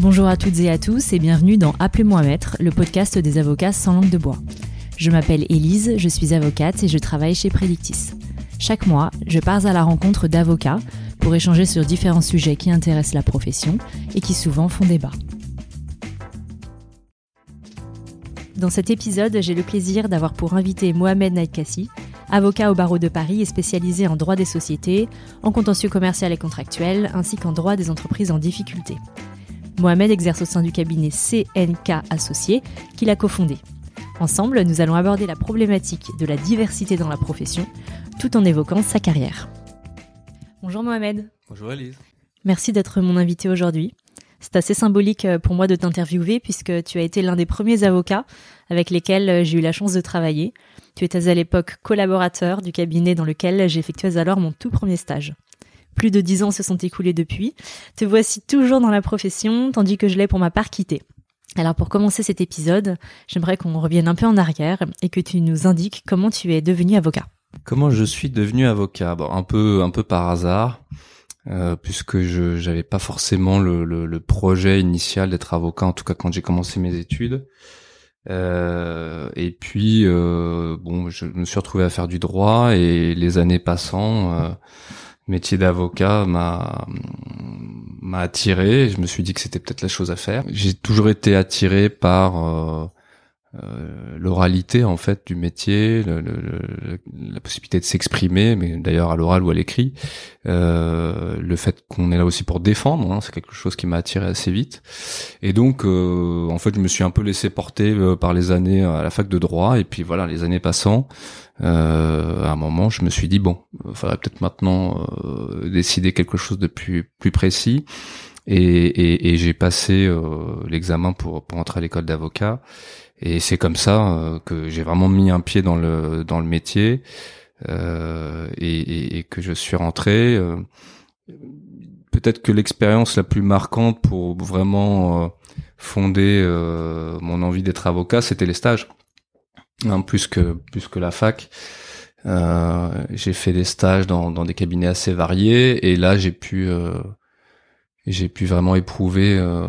Bonjour à toutes et à tous et bienvenue dans Appelez-moi Maître, le podcast des avocats sans langue de bois. Je m'appelle Élise, je suis avocate et je travaille chez Predictis. Chaque mois, je pars à la rencontre d'avocats pour échanger sur différents sujets qui intéressent la profession et qui souvent font débat. Dans cet épisode, j'ai le plaisir d'avoir pour invité Mohamed Naïkassi, avocat au barreau de Paris et spécialisé en droit des sociétés, en contentieux commercial et contractuel, ainsi qu'en droit des entreprises en difficulté. Mohamed exerce au sein du cabinet CNK Associé, qu'il a cofondé. Ensemble, nous allons aborder la problématique de la diversité dans la profession, tout en évoquant sa carrière. Bonjour Mohamed. Bonjour Elise. Merci d'être mon invité aujourd'hui. C'est assez symbolique euh, pour moi de t'interviewer puisque tu as été l'un des premiers avocats avec lesquels euh, j'ai eu la chance de travailler. Tu étais à l'époque collaborateur du cabinet dans lequel j'effectuais alors mon tout premier stage. Plus de dix ans se sont écoulés depuis. Te voici toujours dans la profession, tandis que je l'ai pour ma part quitté. Alors pour commencer cet épisode, j'aimerais qu'on revienne un peu en arrière et que tu nous indiques comment tu es devenu avocat. Comment je suis devenu avocat? Un peu, un peu par hasard, euh, puisque je j'avais pas forcément le, projet initial d'être avocat, en tout cas quand j'ai commencé mes études. Euh, et puis, euh, je me suis retrouvé à faire du droit et les années passant, métier d'avocat m'a m'a attiré. Je me suis dit que c'était peut-être la chose à faire. J'ai toujours été attiré par euh, euh, l'oralité en fait du métier, le, le, la possibilité de s'exprimer, mais d'ailleurs à l'oral ou à l'écrit, euh, le fait qu'on est là aussi pour défendre, hein, c'est quelque chose qui m'a attiré assez vite. Et donc euh, en fait je me suis un peu laissé porter euh, par les années à la fac de droit, et puis voilà les années passant, euh, à un moment je me suis dit bon, il faudrait peut-être maintenant décider quelque chose de plus plus précis. Et, et, et j'ai passé l'examen pour, pour entrer à l'école d'avocat. Et c'est comme ça euh, que j'ai vraiment mis un pied dans le dans le métier euh, et, que je suis rentré. Euh, peut-être que l'expérience la plus marquante pour vraiment euh, fonder mon envie d'être avocat, c'était les stages, hein, plus que plus que la fac. j'ai fait des stages dans, dans des cabinets assez variés et là j'ai pu j'ai pu vraiment éprouver euh,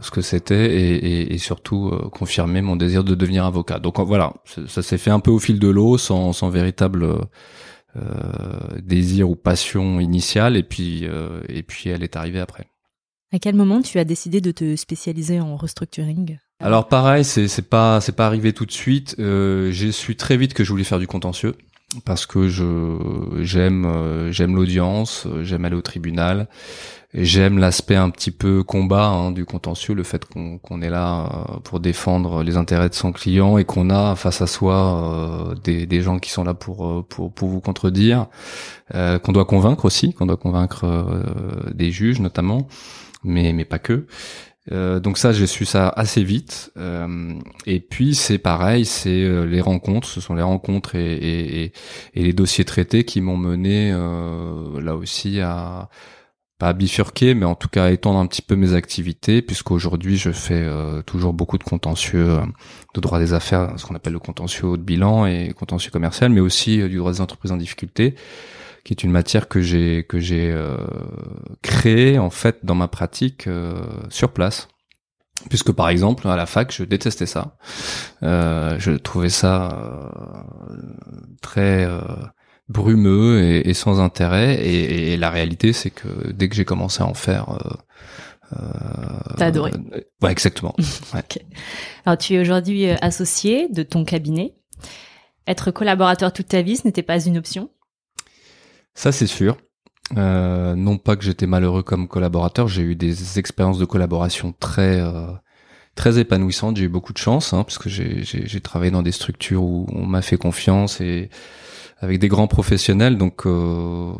ce que c'était et, et, et, surtout euh, confirmer mon désir de devenir avocat. Donc voilà, ça s'est fait un peu au fil de l'eau, sans, sans véritable euh, désir ou passion initiale, et puis et puis elle est arrivée après. À quel moment tu as décidé de te spécialiser en restructuring? Alors pareil, c'est c'est pas c'est pas arrivé tout de suite. j'ai su très vite que je voulais faire du contentieux parce que je j'aime j'aime l'audience, j'aime aller au tribunal, J'aime l'aspect un petit peu combat hein, du contentieux, le fait qu'on est là euh, pour défendre les intérêts de son client et qu'on a face à soi euh, des, des, gens qui sont là pour euh, pour, pour vous contredire, qu'on doit convaincre aussi, qu'on doit convaincre des juges notamment, mais mais pas que. Donc ça, j'ai su ça assez vite. et puis c'est pareil, c'est les rencontres, ce sont les rencontres et, et, et les dossiers traités qui m'ont mené là aussi à pas bifurquer, mais en tout cas étendre un petit peu mes activités, puisqu'aujourd'hui je fais euh, toujours beaucoup de contentieux euh, de droit des affaires, ce qu'on appelle le contentieux de bilan et contentieux commercial, mais aussi euh, du droit des entreprises en difficulté, qui est une matière que j'ai que j'ai créée en fait dans ma pratique sur place. Puisque par exemple à la fac je détestais ça, je trouvais ça très brumeux et, sans intérêt. Et, la réalité, c'est que dès que j'ai commencé à en faire, euh, euh, T'as adoré. ouais, exactement. Alors, tu es aujourd'hui euh, associé de ton cabinet. Être collaborateur toute ta vie, ce n'était pas une option. Ça, c'est sûr. Euh, non pas que j'étais malheureux comme collaborateur, j'ai eu des expériences de collaboration très euh, très épanouissantes. J'ai eu beaucoup de chance, hein, parce que j'ai travaillé dans des structures où on m'a fait confiance et avec des grands professionnels. Donc euh,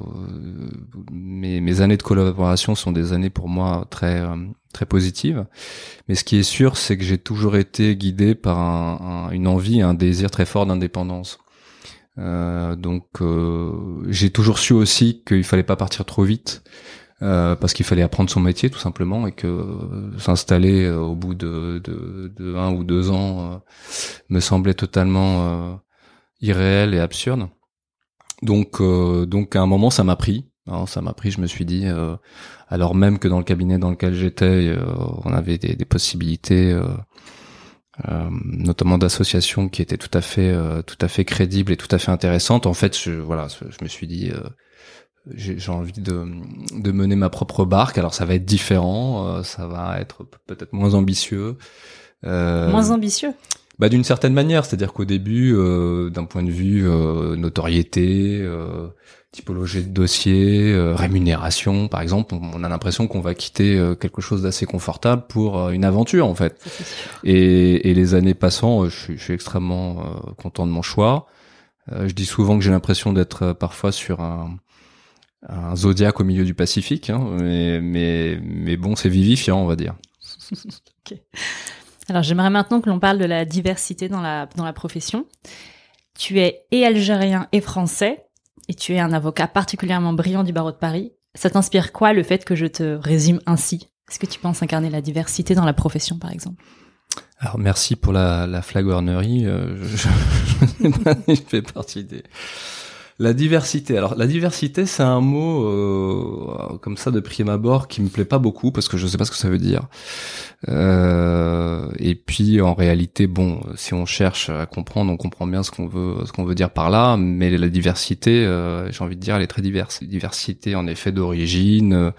mes, mes, années de collaboration sont des années pour moi très euh, très positives. Mais ce qui est sûr, c'est que j'ai toujours été guidé par un, une envie, un désir très fort d'indépendance. Euh, donc euh, j'ai toujours su aussi qu'il fallait pas partir trop vite. Euh, parce qu'il fallait apprendre son métier tout simplement et que s'installer au bout de, de, de, un ou deux ans me semblait totalement irréel et absurde. Donc, donc à un moment, ça m'a pris. Alors, ça m'a pris, je me suis dit, alors même que dans le cabinet dans lequel j'étais, on avait des possibilités euh, notamment d'associations qui étaient tout à fait euh, tout à fait crédibles et tout à fait intéressantes. En fait, je, voilà, je me suis dit euh, j'ai envie de, de mener ma propre barque. Alors ça va être différent, ça va être peut-être moins ambitieux. moins ambitieux? Bah d'une certaine manière, c'est-à-dire qu'au début, d'un point de vue notoriété, typologie de dossier, euh, rémunération, par exemple, on, a l'impression qu'on va quitter euh, quelque chose d'assez confortable pour euh, une aventure en fait. Et, et, les années passant, je suis, je, suis, extrêmement content de mon choix. je dis souvent que j'ai l'impression d'être parfois sur un, un zodiaque au milieu du Pacifique, hein, mais, mais, mais bon, c'est vivifiant, on va dire. okay. Alors j'aimerais maintenant que l'on parle de la diversité dans la, dans la profession. Tu es et algérien et français et tu es un avocat particulièrement brillant du barreau de Paris. Ça t'inspire quoi le fait que je te résume ainsi? Est-ce que tu penses incarner la diversité dans la profession, par exemple? Alors merci pour la, la. Euh, je fais partie des la diversité. Alors la diversité, c'est un mot euh, comme ça de prime abord qui me plaît pas beaucoup parce que je sais pas ce que ça veut dire. Euh, et puis en réalité, bon, si on cherche à comprendre, on comprend bien ce qu'on veut, ce qu'on veut dire par là. Mais la diversité, euh, j'ai envie de dire, elle est très diverse. Diversité en effet d'origine.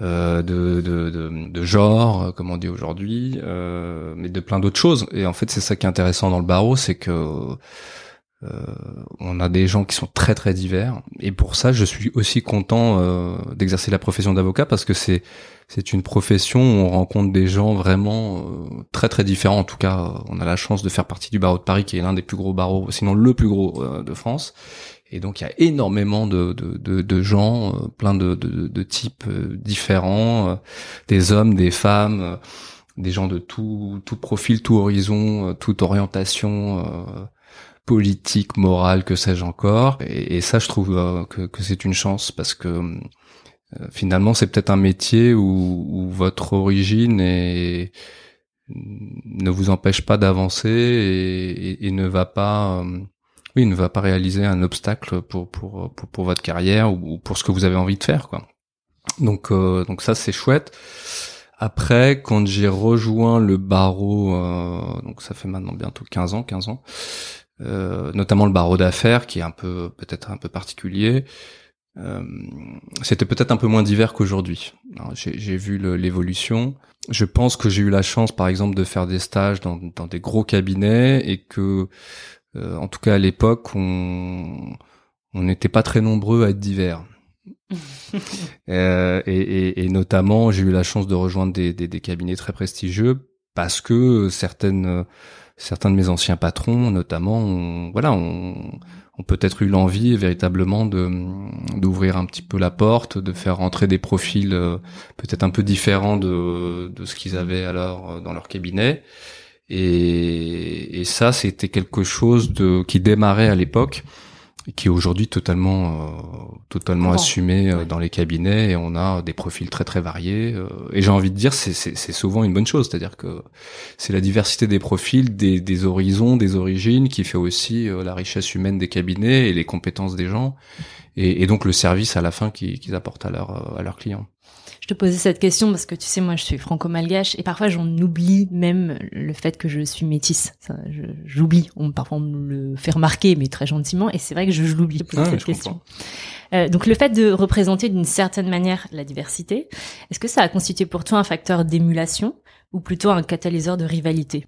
Euh, de, de, de, genre, comme on dit aujourd'hui, euh, mais de plein d'autres choses. Et en fait, c'est ça qui est intéressant dans le barreau, c'est que on a des gens qui sont très très divers et pour ça je suis aussi content euh, d'exercer la profession d'avocat parce que c'est c'est une profession où on rencontre des gens vraiment euh, très très différents. En tout cas, on a la chance de faire partie du barreau de Paris qui est l'un des plus gros barreaux, sinon le plus gros de France. Et donc il y a énormément de, de, de, gens, plein de, de, types différents, des hommes, des femmes, des gens de tout, tout profil, tout horizon, toute orientation politique, morale, que sais-je encore. Et, ça, je trouve euh, que, que c'est une chance parce que euh, finalement, c'est peut-être un métier où, où, votre origine est, ne vous empêche pas d'avancer et, et, ne va pas, euh, oui, ne va pas réaliser un obstacle pour pour pour, votre carrière ou, pour ce que vous avez envie de faire, quoi. Donc donc ça, c'est chouette. Après, quand j'ai rejoint le barreau, donc ça fait maintenant bientôt 15 ans, 15 ans, euh, notamment le barreau d'affaires qui est un peu peut-être un peu particulier. Euh, c'était peut-être un peu moins divers qu'aujourd'hui. J'ai vu l'évolution. Je pense que j'ai eu la chance, par exemple, de faire des stages dans, dans des gros cabinets et que, euh, en tout cas à l'époque, on on n'était pas très nombreux à être divers. euh, et, et, et, notamment, j'ai eu la chance de rejoindre des, des, des cabinets très prestigieux parce que certaines certains de mes anciens patrons, notamment, voilà, ont, peut-être eu l'envie véritablement d'ouvrir un petit peu la porte, de faire rentrer des profils euh, peut-être un peu différents de, ce qu'ils avaient alors euh, dans leur cabinet. Et, ça, c'était quelque chose qui démarrait à l'époque qui est aujourd'hui totalement euh, totalement assumé euh, dans les cabinets et on a des profils très très variés euh, et j'ai envie de dire c'est c'est souvent une bonne chose. C'est-à-dire que c'est la diversité des profils des des horizons des origines qui fait aussi la richesse humaine des cabinets et les compétences des gens et, et donc le service à la fin qu'ils apportent à leurs à leurs clients je te posais cette question parce que tu sais, moi, je suis franco-malgache et parfois j'en oublie même le fait que je suis métisse. J'oublie. On, parfois on me le fait remarquer, mais très gentiment. Et c'est vrai que je, je l'oublie ah, cette question. Euh, donc le fait de représenter d'une certaine manière la diversité, est-ce que ça a constitué pour toi un facteur d'émulation ou plutôt un catalyseur de rivalité?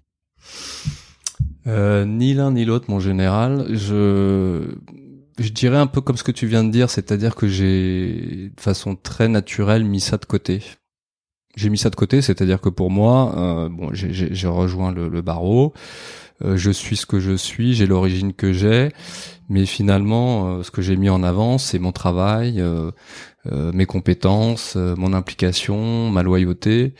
Euh, Ni l'un ni l'autre, mon général. Je je dirais un peu comme ce que tu viens de dire, c'est-à-dire que j'ai de façon très naturelle mis ça de côté. J'ai mis ça de côté, c'est-à-dire que pour moi, euh, bon, j'ai rejoint le, barreau, euh, je suis ce que je suis, j'ai l'origine que j'ai, mais finalement, euh, ce que j'ai mis en avant, c'est mon travail, mes compétences, mon implication, ma loyauté.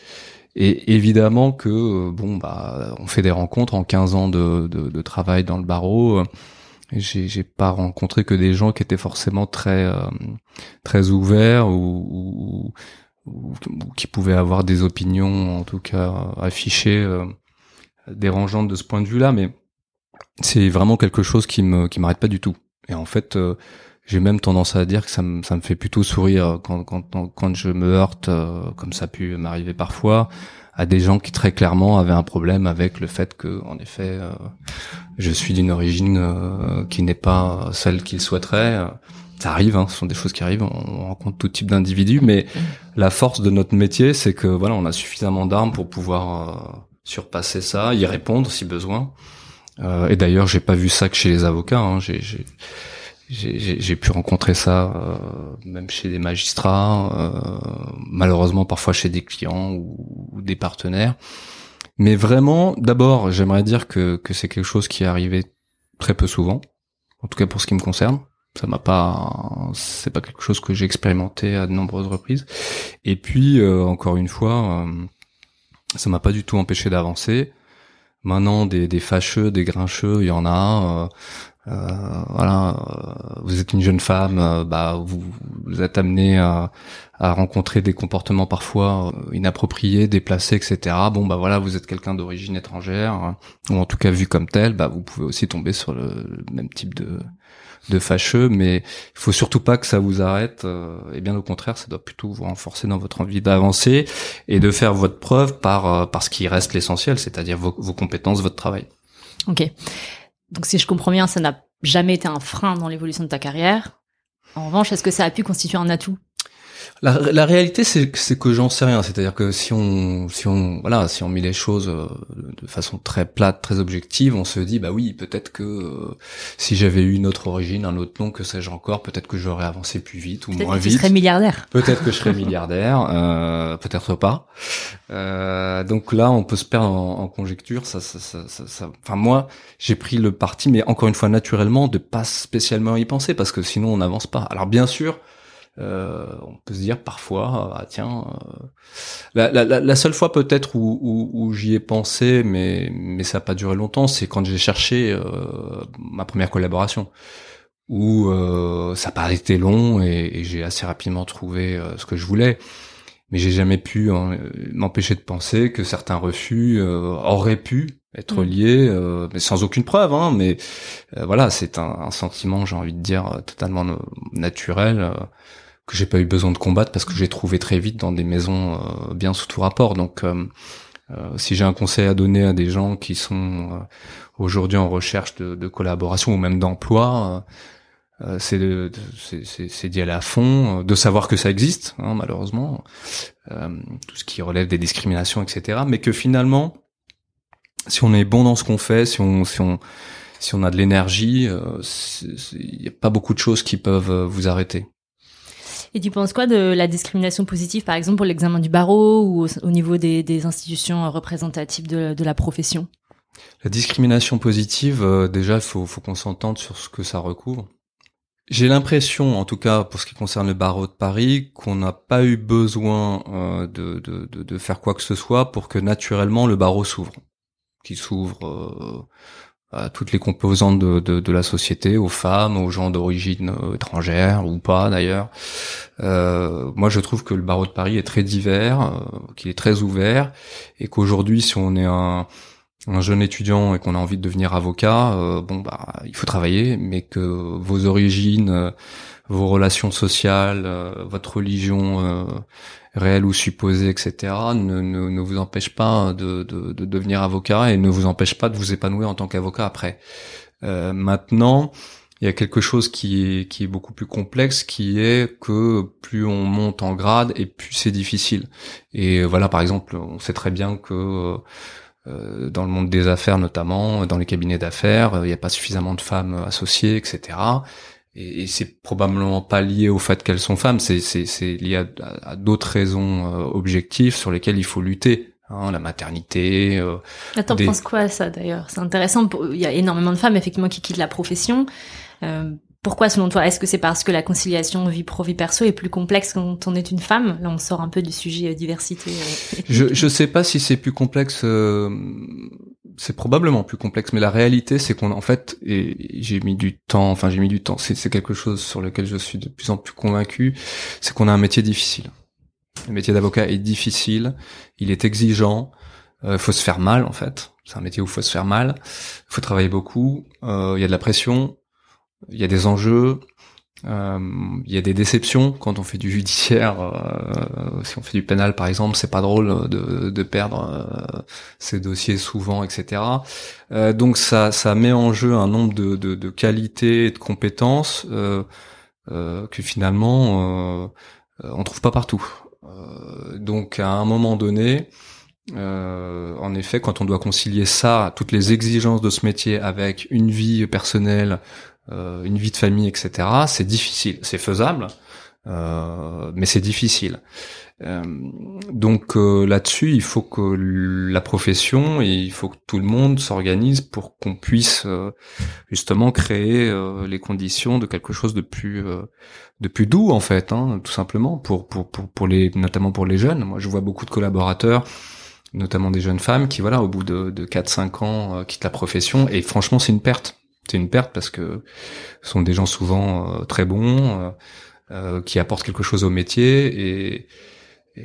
Et évidemment que bon bah on fait des rencontres en 15 ans de, de travail dans le barreau j'ai pas rencontré que des gens qui étaient forcément très euh, très ouverts ou, ou, qui pouvaient avoir des opinions en tout cas affichées euh, dérangeantes de ce point de vue-là. Mais c'est vraiment quelque chose qui me qui m'arrête pas du tout. Et en fait euh, j'ai même tendance à dire que ça me, ça me fait plutôt sourire quand, quand, quand je me heurte, euh, comme ça a pu m'arriver parfois, à des gens qui très clairement avaient un problème avec le fait que, en effet, euh, je suis d'une origine euh, qui n'est pas celle qu'ils souhaiteraient. Ça arrive, hein, ce sont des choses qui arrivent. On, rencontre tout type d'individus, mais la force de notre métier, c'est que voilà, on a suffisamment d'armes pour pouvoir surpasser ça, y répondre si besoin. et d'ailleurs, j'ai pas vu ça que chez les avocats. Hein. J'ai j'ai pu rencontrer ça euh, même chez des magistrats, euh, malheureusement parfois chez des clients ou, des partenaires. Mais vraiment, d'abord, j'aimerais dire que, que c'est quelque chose qui est arrivé très peu souvent, en tout cas pour ce qui me concerne. Ça m'a pas, c'est pas quelque chose que j'ai expérimenté à de nombreuses reprises. Et puis, euh, encore une fois, ça m'a pas du tout empêché d'avancer. Maintenant, des, des fâcheux, des grincheux, il y en a. Euh, voilà, euh, vous êtes une jeune femme, euh, bah vous, vous êtes amené à, rencontrer des comportements parfois inappropriés, déplacés, etc. Bon bah voilà, vous êtes quelqu'un d'origine étrangère ou en tout cas vu comme tel, bah vous pouvez aussi tomber sur le, même type de de fâcheux, mais il faut surtout pas que ça vous arrête. et bien au contraire, ça doit plutôt vous renforcer dans votre envie d'avancer et de faire votre preuve par par ce qui reste l'essentiel, c'est-à-dire vos, vos compétences, votre travail. Ok. Donc si je comprends bien, ça n'a jamais été un frein dans l'évolution de ta carrière. En revanche, est-ce que ça a pu constituer un atout? La, la, réalité, c'est que j'en sais rien. C'est-à-dire que si on, si on, voilà, si on met les choses euh, de façon très plate, très objective, on se dit, bah oui, peut-être que euh, si j'avais eu une autre origine, un autre nom, que sais-je encore, peut-être que j'aurais avancé plus vite ou moins vite. Peut-être que je serais milliardaire. Peut-être que je serais milliardaire, euh, peut-être pas. Euh, donc là, on peut se perdre en, en conjecture. Ça, ça, ça, ça, Enfin, moi, j'ai pris le parti, mais encore une fois, naturellement, de pas spécialement y penser, parce que sinon, on n'avance pas. Alors bien sûr on peut se dire parfois, ah tiens, euh, la, la, la, seule fois peut-être où, où, où j'y ai pensé, mais mais ça n'a pas duré longtemps, c'est quand j'ai cherché euh, ma première collaboration, où euh, ça n'a pas été long et, et j'ai assez rapidement trouvé euh, ce que je voulais. Mais j'ai jamais pu hein, m'empêcher de penser que certains refus auraient pu être mm. liés, mais sans aucune preuve. Hein, mais voilà, c'est un, un, sentiment, j'ai envie de dire, totalement naturel que j'ai pas eu besoin de combattre parce que j'ai trouvé très vite dans des maisons euh, bien sous tout rapport. Donc, euh, euh, si j'ai un conseil à donner à des gens qui sont aujourd'hui en recherche de, de, collaboration ou même d'emploi, c'est d'y aller à fond, de savoir que ça existe, hein, malheureusement, tout ce qui relève des discriminations, etc. Mais que finalement, si on est bon dans ce qu'on fait, si on, si on, si on a de l'énergie, il n'y a pas beaucoup de choses qui peuvent vous arrêter. Et tu penses quoi de la discrimination positive, par exemple, pour l'examen du barreau ou au, niveau des, institutions représentatives de, la profession? La discrimination positive, euh, déjà, faut, faut qu'on s'entende sur ce que ça recouvre. J'ai l'impression, en tout cas pour ce qui concerne le barreau de Paris, qu'on n'a pas eu besoin euh, de, de, de, faire quoi que ce soit pour que naturellement le barreau s'ouvre, qu'il s'ouvre euh, à toutes les composantes de, de, de, la société, aux femmes, aux gens d'origine euh, étrangère ou pas d'ailleurs. Euh, moi, je trouve que le barreau de Paris est très divers, euh, qu'il est très ouvert, et qu'aujourd'hui, si on est un, un jeune étudiant et qu'on a envie de devenir avocat, euh, bon bah il faut travailler, mais que vos origines, vos relations sociales, votre religion réel ou supposé, etc., ne, ne, ne vous empêche pas de, de, de, devenir avocat et ne vous empêche pas de vous épanouir en tant qu'avocat après. Euh, maintenant, il y a quelque chose qui est, qui est beaucoup plus complexe, qui est que plus on monte en grade et plus c'est difficile. Et voilà, par exemple, on sait très bien que euh, dans le monde des affaires notamment, dans les cabinets d'affaires, il n'y a pas suffisamment de femmes associées, etc et, et c'est probablement pas lié au fait qu'elles sont femmes, c'est lié à, à, d'autres raisons euh, objectives sur lesquelles il faut lutter. Hein, la maternité. Euh, Attends, des... penses quoi à ça d'ailleurs? C'est intéressant. Il y a énormément de femmes effectivement qui quittent la profession. Euh, pourquoi selon toi Est-ce que c'est parce que la conciliation vie pro vie perso est plus complexe quand on est une femme? Là, on sort un peu du sujet euh, diversité. Euh, je je sais pas si c'est plus complexe c'est probablement plus complexe, mais la réalité, c'est qu'on en fait, et j'ai mis du temps, enfin j'ai mis du temps, c'est quelque chose sur lequel je suis de plus en plus convaincu, c'est qu'on a un métier difficile. Le métier d'avocat est difficile, il est exigeant, euh, faut se faire mal en fait. C'est un métier où il faut se faire mal, faut travailler beaucoup, euh, il y a de la pression, il y a des enjeux, il y a des déceptions quand on fait du judiciaire. Euh, si on fait du pénal, par exemple, c'est pas drôle de, de perdre euh, ces dossiers souvent, etc. Euh, donc ça, ça met en jeu un nombre de, de, de qualités et de compétences que finalement on trouve pas partout. donc à un moment donné, en effet, quand on doit concilier ça, toutes les exigences de ce métier avec une vie personnelle, euh, une vie de famille, etc. C'est difficile, c'est faisable, euh, mais c'est difficile. Euh, donc là-dessus, il faut que la profession et il faut que tout le monde s'organise pour qu'on puisse justement créer les conditions de quelque chose de plus de plus doux en fait, hein, tout simplement pour, pour pour pour les notamment pour les jeunes. Moi, je vois beaucoup de collaborateurs notamment des jeunes femmes qui voilà au bout de, de 4-5 ans quittent la profession et franchement c'est une perte c'est une perte parce que ce sont des gens souvent euh, très bons, euh, euh, qui apportent quelque chose au métier et,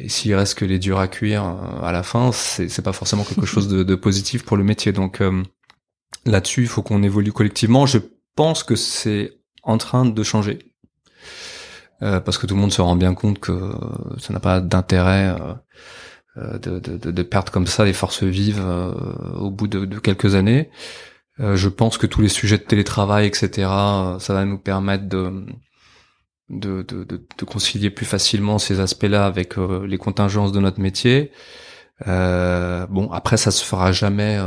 s'il reste que les durs à cuire à la fin, c'est pas forcément quelque chose de, de, positif pour le métier. Donc là-dessus, il faut qu'on évolue collectivement. Je pense que c'est en train de changer. parce que tout le monde se rend bien compte que ça n'a pas d'intérêt de, de, de, perdre comme ça les forces vives au bout de, quelques années. Euh, je pense que tous les sujets de télétravail, etc., euh, ça va nous permettre de, de, de, concilier plus facilement ces aspects-là avec euh, les contingences de notre métier. bon, après, ça se fera jamais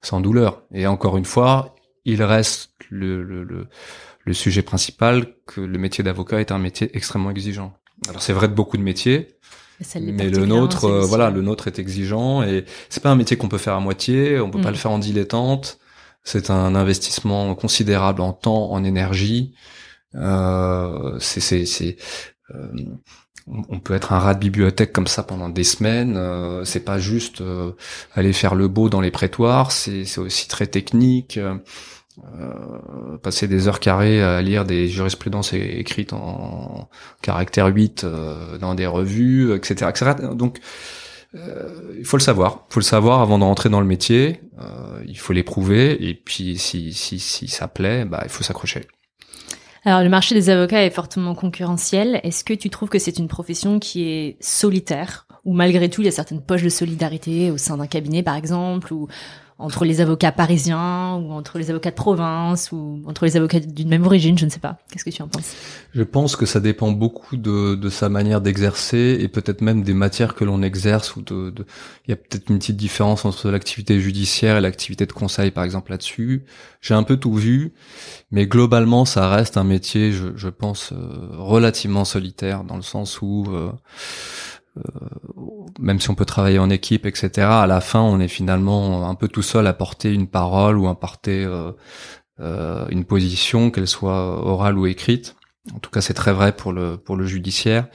sans douleur. Et encore une fois, il reste le, le, le, le sujet principal que le métier d'avocat est un métier extrêmement exigeant. Alors c'est vrai de beaucoup de métiers, mais le nôtre, voilà, le nôtre est exigeant et c'est pas un métier qu'on peut faire à moitié. On peut pas mm. le faire en dilettante. C'est un investissement considérable en temps, en énergie. Euh, c'est, c'est, euh, on peut être un rat de bibliothèque comme ça pendant des semaines. Euh, c'est pas juste euh, aller faire le beau dans les prétoires. C'est, c'est aussi très technique. Euh, passer des heures carrées à lire des jurisprudences écrites en caractère 8 dans des revues, etc., etc. Donc euh, il faut le savoir. Il faut le savoir avant de rentrer dans le métier. Euh, il faut l'éprouver. Et puis, si, si, si ça plaît, bah, il faut s'accrocher. Alors, le marché des avocats est fortement concurrentiel. Est-ce que tu trouves que c'est une profession qui est solitaire? Ou malgré tout, il y a certaines poches de solidarité au sein d'un cabinet, par exemple, ou entre les avocats parisiens ou entre les avocats de province ou entre les avocats d'une même origine, je ne sais pas. Qu'est-ce que tu en penses? Je pense que ça dépend beaucoup de, de sa manière d'exercer et peut-être même des matières que l'on exerce ou de, de... il y a peut-être une petite différence entre l'activité judiciaire et l'activité de conseil par exemple là-dessus. J'ai un peu tout vu, mais globalement ça reste un métier, je, je pense, euh, relativement solitaire dans le sens où euh, même si on peut travailler en équipe, etc. À la fin, on est finalement un peu tout seul à porter une parole ou à porter euh, euh, une position, qu'elle soit orale ou écrite. En tout cas, c'est très vrai pour le pour le judiciaire.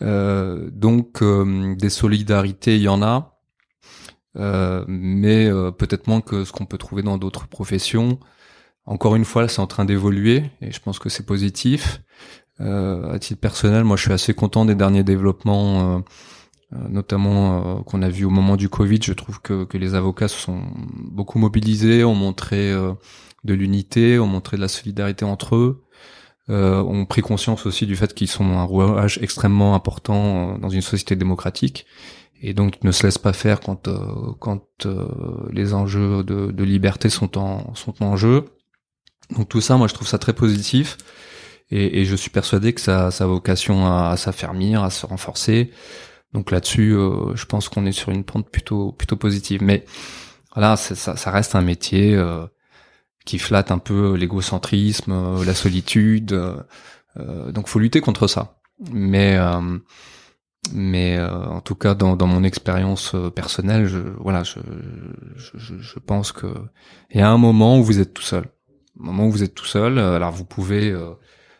donc, des solidarités, il y en a, mais peut-être moins que ce qu'on peut trouver dans d'autres professions. Encore une fois, c'est en train d'évoluer et je pense que c'est positif. Euh, à titre personnel, moi, je suis assez content des derniers développements, euh, euh, notamment qu'on a vu au moment du Covid. Je trouve que, que les avocats se sont beaucoup mobilisés, ont montré de l'unité, ont montré de la solidarité entre eux. Euh, ont pris conscience aussi du fait qu'ils sont un rouage extrêmement important dans une société démocratique et donc ne se laissent pas faire quand quand les enjeux de, de, liberté sont en sont en jeu. Donc tout ça, moi je trouve ça très positif. Et, et, je suis persuadé que ça, ça a vocation à, à s'affermir, à se renforcer. Donc là-dessus, euh, je pense qu'on est sur une pente plutôt plutôt positive. Mais voilà, ça, ça, reste un métier euh, qui flatte un peu l'égocentrisme, euh, la solitude. Euh, donc faut lutter contre ça. Mais mais en tout cas, dans, dans mon expérience personnelle, je, voilà, je, je, je pense que il y a un moment où vous êtes tout seul. Un moment où vous êtes tout seul. Alors vous pouvez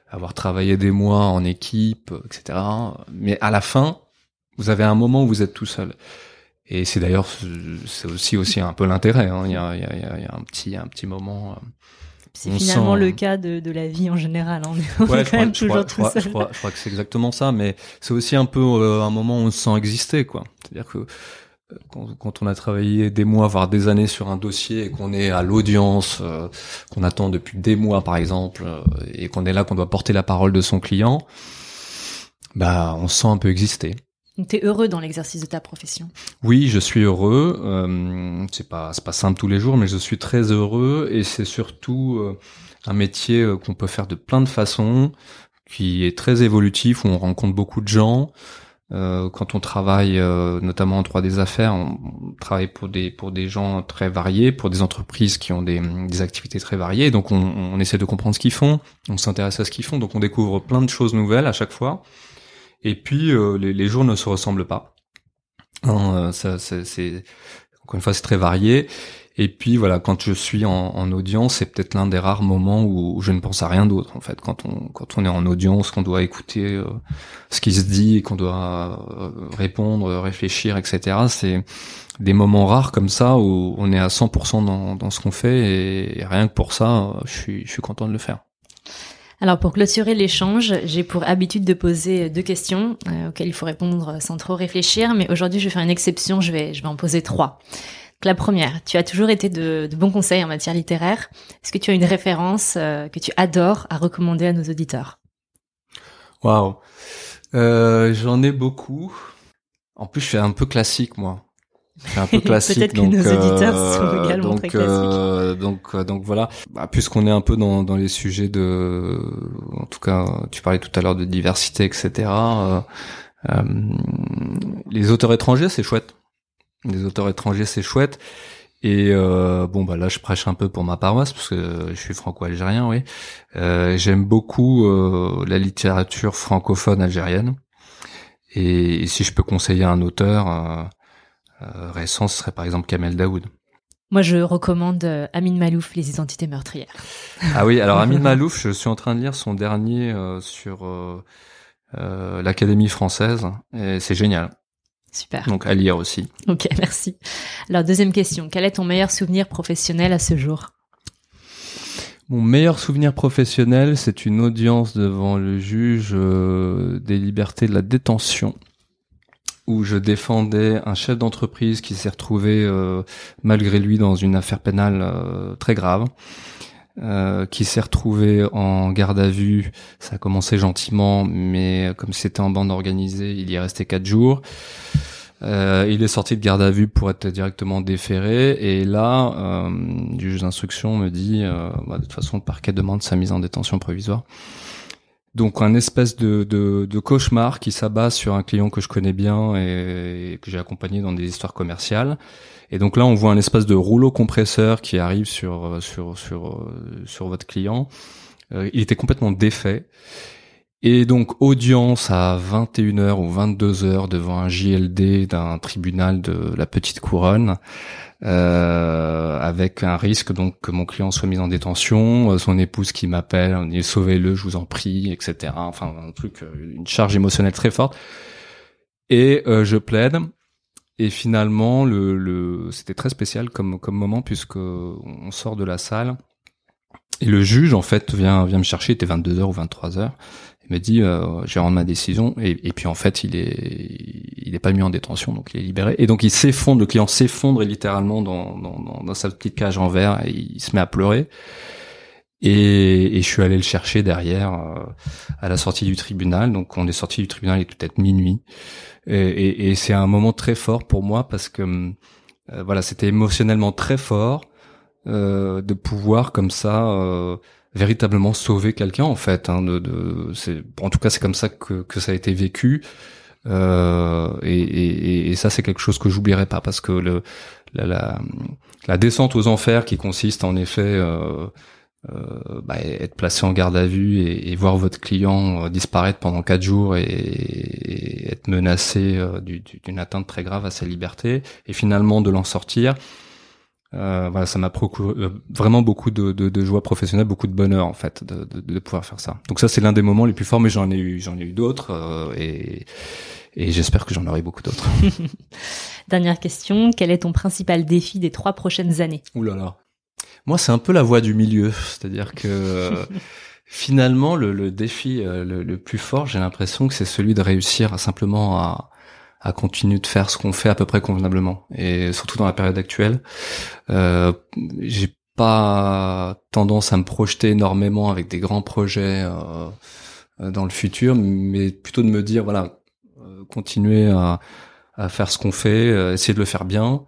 avoir travaillé des mois en équipe, etc. Mais à la fin, vous avez un moment où vous êtes tout seul. Et c'est d'ailleurs, c'est aussi aussi un peu l'intérêt. Hein. Il, y a, il, y a, il y a un petit, un petit moment. Euh, c'est finalement le cas de, de la vie en général. Hein. On est, quand même toujours tout seul. Je crois, je crois, que c'est exactement ça, mais c'est aussi un peu euh, un moment où on se sent exister, quoi. C'est-à-dire que quand, on a travaillé des mois, voire des années sur un dossier et qu'on est à l'audience, euh, qu'on attend depuis des mois par exemple, euh, et qu'on est là, qu'on doit porter la parole de son client, bah on se sent un peu exister. Tu es heureux dans l'exercice de ta profession? Oui, je suis heureux. Euh, c'est pas c'est pas simple tous les jours, mais je suis très heureux et c'est surtout euh, un métier qu'on peut faire de plein de façons, qui est très évolutif où on rencontre beaucoup de gens. Euh, quand on travaille euh, notamment en droit des affaires, on, travaille pour des pour des gens très variés, pour des entreprises qui ont des, des activités très variées. Donc on, on essaie de comprendre ce qu'ils font, on s'intéresse à ce qu'ils font, donc on découvre plein de choses nouvelles à chaque fois. Et puis euh, les, les, jours ne se ressemblent pas. Hein, ça, c'est encore une fois c'est très varié. Et puis voilà, quand je suis en, en audience, c'est peut-être l'un des rares moments où je ne pense à rien d'autre en fait. Quand on quand on est en audience, qu'on doit écouter euh, ce qui se dit, qu'on doit euh, répondre, réfléchir, etc. C'est des moments rares comme ça où on est à 100% dans, dans ce qu'on fait et, rien que pour ça, je suis je suis content de le faire. Alors pour clôturer l'échange, j'ai pour habitude de poser deux questions euh, auxquelles il faut répondre sans trop réfléchir, mais aujourd'hui je vais faire une exception, je vais je vais en poser trois la première, tu as toujours été de, bons conseils en matière littéraire. Est-ce que tu as une référence euh, que tu adores à recommander à nos auditeurs? Waouh, euh, j'en ai beaucoup. En plus, je suis un peu classique moi. Je suis un peu classique. Peut-être que nos auditeurs sont euh, également donc, très classiques. donc, donc voilà. Bah, puisqu'on est un peu dans, dans les sujets de, en tout cas, tu parlais tout à l'heure de diversité, etc. les auteurs étrangers, c'est chouette des auteurs étrangers, c'est chouette. Et euh, bon bah là je prêche un peu pour ma paroisse parce que je suis franco-algérien, oui. Euh, J'aime beaucoup euh, la littérature francophone algérienne. Et, si je peux conseiller un auteur euh, euh, récent, ce serait par exemple Kamel Daoud. Moi, je recommande euh, Amin Malouf, Les Identités meurtrières. Ah oui, alors Amin Malouf, je suis en train de lire son dernier sur l'Académie française, et c'est génial. Super. Donc à lire aussi. Ok, merci. Alors deuxième question, quel est ton meilleur souvenir professionnel à ce jour? Mon meilleur souvenir professionnel, c'est une audience devant le juge euh, des libertés de la détention, où je défendais un chef d'entreprise qui s'est retrouvé euh, malgré lui dans une affaire pénale euh, très grave. Qui s'est retrouvé en garde à vue. Ça a commencé gentiment, mais comme c'était en bande organisée, il y est resté quatre jours. Euh, il est sorti de garde à vue pour être directement déféré et là, euh, du juge d'instruction me dit, euh, bah, de toute façon, le parquet demande sa mise en détention provisoire. Donc un espèce de, de, cauchemar qui s'abat sur un client que je connais bien et, que j'ai accompagné dans des histoires commerciales. Et donc là, on voit un espèce de rouleau compresseur qui arrive sur sur sur sur votre client. Euh, il était complètement défait. Et donc audience à 21h ou 22h devant un JLD d'un tribunal de la Petite Couronne, euh, avec un risque donc que mon client soit mis en détention, euh, son épouse qui m'appelle, on sauvez-le, je vous en prie, etc. Enfin un truc, euh, une charge émotionnelle très forte. Et euh, je plaide. Et finalement, le, le c'était très spécial comme comme moment puisque on sort de la salle et le juge en fait vient vient me chercher. Il était 22h ou 23h il m'a dit, euh, j'ai rendu ma décision, et, et, puis en fait, il est, il est pas mis en détention, donc il est libéré. Et donc il s'effondre, le client s'effondre littéralement dans, dans, dans, sa petite cage en verre, et il se met à pleurer. Et, et je suis allé le chercher derrière euh, à la sortie du tribunal. Donc on est sorti du tribunal, il est peut-être minuit. Et, et c'est un moment très fort pour moi parce que euh, voilà, c'était émotionnellement très fort euh, de pouvoir comme ça euh, véritablement sauver quelqu'un en fait. Hein, de, de c'est, en tout cas, c'est comme ça que, que ça a été vécu. Euh, et, et, et, ça, c'est quelque chose que j'oublierai pas parce que le, la, la, la, descente aux enfers qui consiste en effet euh, euh, bah, être placé en garde à vue et, et voir votre client euh, disparaître pendant quatre jours et, être menacé euh, d'une atteinte très grave à sa liberté et finalement de l'en sortir euh, voilà, ça m'a procuré euh, vraiment beaucoup de, de, de, joie professionnelle, beaucoup de bonheur en fait de, de, de pouvoir faire ça. Donc ça c'est l'un des moments les plus forts, mais j'en ai eu j'en ai eu d'autres euh, et, et j'espère que j'en aurai beaucoup d'autres. Dernière question, quel est ton principal défi des trois prochaines années? Ouh là là, moi c'est un peu la voie du milieu, c'est-à-dire que finalement le, le défi le, le, plus fort, j'ai l'impression que c'est celui de réussir à simplement à à continuer de faire ce qu'on fait à peu près convenablement. Et surtout dans la période actuelle, euh, j'ai pas tendance à me projeter énormément avec des grands projets euh, dans le futur, mais plutôt de me dire voilà, euh, continuer à, à faire ce qu'on fait, euh, essayer de le faire bien,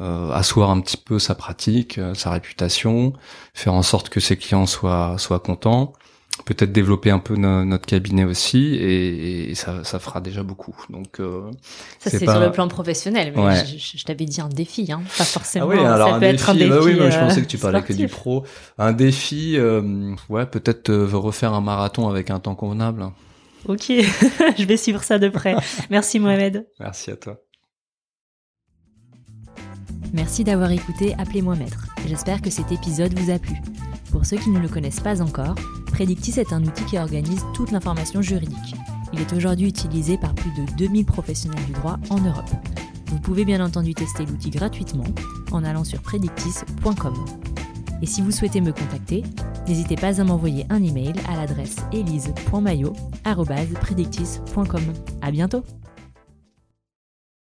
euh, asseoir un petit peu sa pratique, sa réputation, faire en sorte que ses clients soient soient contents, peut-être développer un peu notre cabinet aussi et, ça, ça, fera déjà beaucoup. Donc euh, ça c'est sur le plan professionnel. Mais je, t'avais dit un défi, hein, pas forcément. Ah oui, alors ça un, peut défi, être un défi. Bah oui, je pensais que tu parlais que du pro. Un défi, euh, ouais, peut-être euh, refaire un marathon avec un temps convenable. Ok, je vais suivre ça de près. Merci Mohamed. Merci à toi. Merci d'avoir écouté Appelez-moi Maître. J'espère que cet épisode vous a plu. Pour ceux qui ne le connaissent pas encore, Predictis est un outil qui organise toute l'information juridique. Il est aujourd'hui utilisé par plus de 2000 professionnels du droit en Europe. Vous pouvez bien entendu tester l'outil gratuitement en allant sur predictis.com. Et si vous souhaitez me contacter, n'hésitez pas à m'envoyer un email à l'adresse elise.mayo.predictis.com. À bientôt!